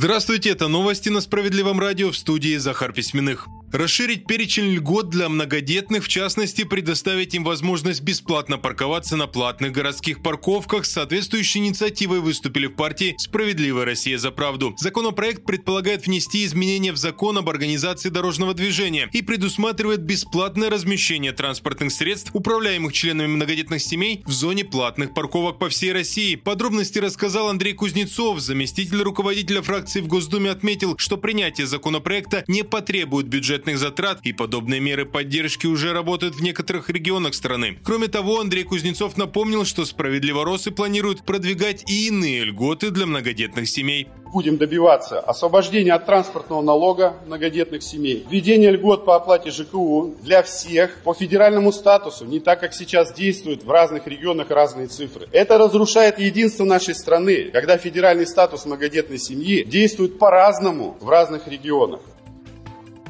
Здравствуйте, это новости на Справедливом радио в студии Захар Письменных. Расширить перечень льгот для многодетных, в частности, предоставить им возможность бесплатно парковаться на платных городских парковках. С соответствующей инициативой выступили в партии «Справедливая Россия за правду». Законопроект предполагает внести изменения в закон об организации дорожного движения и предусматривает бесплатное размещение транспортных средств, управляемых членами многодетных семей, в зоне платных парковок по всей России. Подробности рассказал Андрей Кузнецов. Заместитель руководителя фракции в Госдуме отметил, что принятие законопроекта не потребует бюджета бюджетных затрат, и подобные меры поддержки уже работают в некоторых регионах страны. Кроме того, Андрей Кузнецов напомнил, что справедливоросы планируют продвигать и иные льготы для многодетных семей. Будем добиваться освобождения от транспортного налога многодетных семей, введения льгот по оплате ЖКУ для всех по федеральному статусу, не так, как сейчас действуют в разных регионах разные цифры. Это разрушает единство нашей страны, когда федеральный статус многодетной семьи действует по-разному в разных регионах.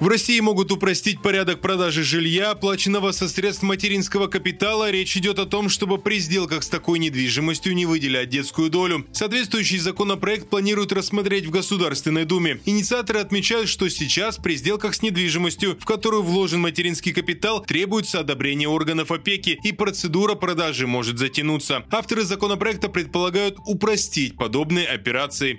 В России могут упростить порядок продажи жилья, оплаченного со средств материнского капитала. Речь идет о том, чтобы при сделках с такой недвижимостью не выделять детскую долю. Соответствующий законопроект планируют рассмотреть в Государственной Думе. Инициаторы отмечают, что сейчас при сделках с недвижимостью, в которую вложен материнский капитал, требуется одобрение органов опеки, и процедура продажи может затянуться. Авторы законопроекта предполагают упростить подобные операции.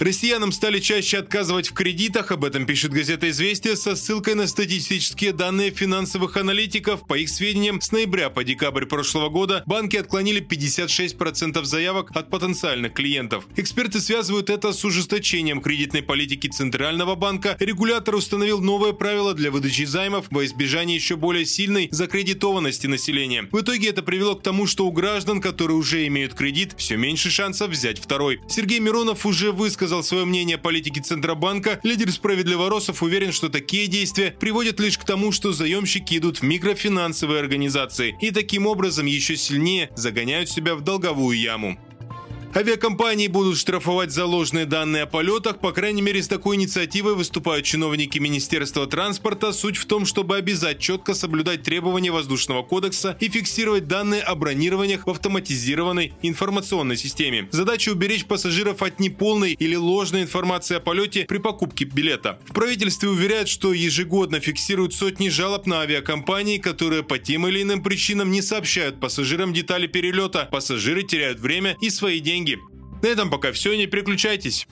Россиянам стали чаще отказывать в кредитах, об этом пишет газета «Известия» со ссылкой на статистические данные финансовых аналитиков. По их сведениям, с ноября по декабрь прошлого года банки отклонили 56% заявок от потенциальных клиентов. Эксперты связывают это с ужесточением кредитной политики Центрального банка. Регулятор установил новые правила для выдачи займов во избежание еще более сильной закредитованности населения. В итоге это привело к тому, что у граждан, которые уже имеют кредит, все меньше шансов взять второй. Сергей Миронов уже высказал высказал свое мнение о политике Центробанка, лидер справедливоросов уверен, что такие действия приводят лишь к тому, что заемщики идут в микрофинансовые организации и таким образом еще сильнее загоняют себя в долговую яму. Авиакомпании будут штрафовать за ложные данные о полетах. По крайней мере, с такой инициативой выступают чиновники Министерства транспорта. Суть в том, чтобы обязать четко соблюдать требования Воздушного кодекса и фиксировать данные о бронированиях в автоматизированной информационной системе. Задача уберечь пассажиров от неполной или ложной информации о полете при покупке билета. В правительстве уверяют, что ежегодно фиксируют сотни жалоб на авиакомпании, которые по тем или иным причинам не сообщают пассажирам детали перелета. Пассажиры теряют время и свои деньги деньги. На этом пока все, не переключайтесь.